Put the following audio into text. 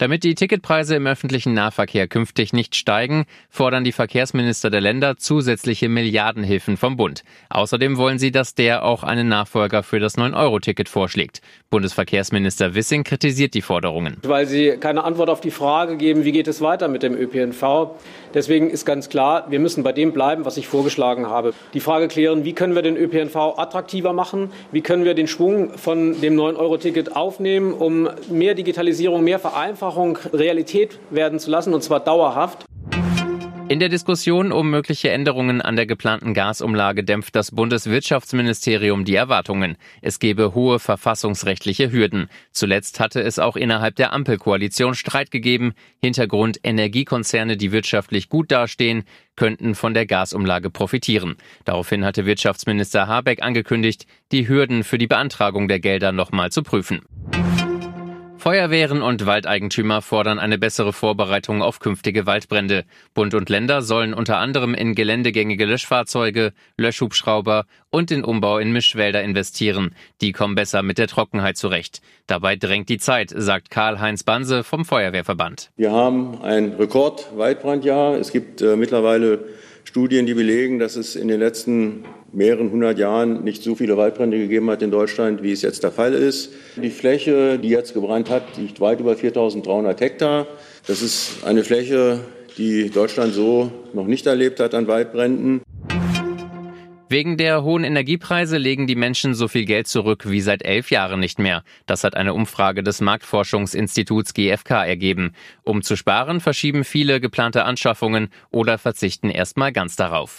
Damit die Ticketpreise im öffentlichen Nahverkehr künftig nicht steigen, fordern die Verkehrsminister der Länder zusätzliche Milliardenhilfen vom Bund. Außerdem wollen sie, dass der auch einen Nachfolger für das 9-Euro-Ticket vorschlägt. Bundesverkehrsminister Wissing kritisiert die Forderungen. Weil sie keine Antwort auf die Frage geben, wie geht es weiter mit dem ÖPNV. Deswegen ist ganz klar, wir müssen bei dem bleiben, was ich vorgeschlagen habe. Die Frage klären, wie können wir den ÖPNV attraktiver machen? Wie können wir den Schwung von dem 9-Euro-Ticket aufnehmen, um mehr Digitalisierung, mehr Vereinfachung Vereinfachung Realität werden zu lassen, und zwar dauerhaft. In der Diskussion um mögliche Änderungen an der geplanten Gasumlage dämpft das Bundeswirtschaftsministerium die Erwartungen. Es gebe hohe verfassungsrechtliche Hürden. Zuletzt hatte es auch innerhalb der Ampelkoalition Streit gegeben. Hintergrund Energiekonzerne, die wirtschaftlich gut dastehen, könnten von der Gasumlage profitieren. Daraufhin hatte Wirtschaftsminister Habeck angekündigt, die Hürden für die Beantragung der Gelder nochmal zu prüfen. Feuerwehren und Waldeigentümer fordern eine bessere Vorbereitung auf künftige Waldbrände. Bund und Länder sollen unter anderem in geländegängige Löschfahrzeuge, Löschhubschrauber und den Umbau in Mischwälder investieren. Die kommen besser mit der Trockenheit zurecht. Dabei drängt die Zeit, sagt Karl-Heinz Banse vom Feuerwehrverband. Wir haben ein Rekord-Waldbrandjahr. Es gibt äh, mittlerweile Studien, die belegen, dass es in den letzten mehreren hundert Jahren nicht so viele Waldbrände gegeben hat in Deutschland, wie es jetzt der Fall ist. Die Fläche, die jetzt gebrannt hat, liegt weit über 4.300 Hektar. Das ist eine Fläche, die Deutschland so noch nicht erlebt hat an Waldbränden. Wegen der hohen Energiepreise legen die Menschen so viel Geld zurück wie seit elf Jahren nicht mehr. Das hat eine Umfrage des Marktforschungsinstituts GfK ergeben. Um zu sparen, verschieben viele geplante Anschaffungen oder verzichten erstmal ganz darauf.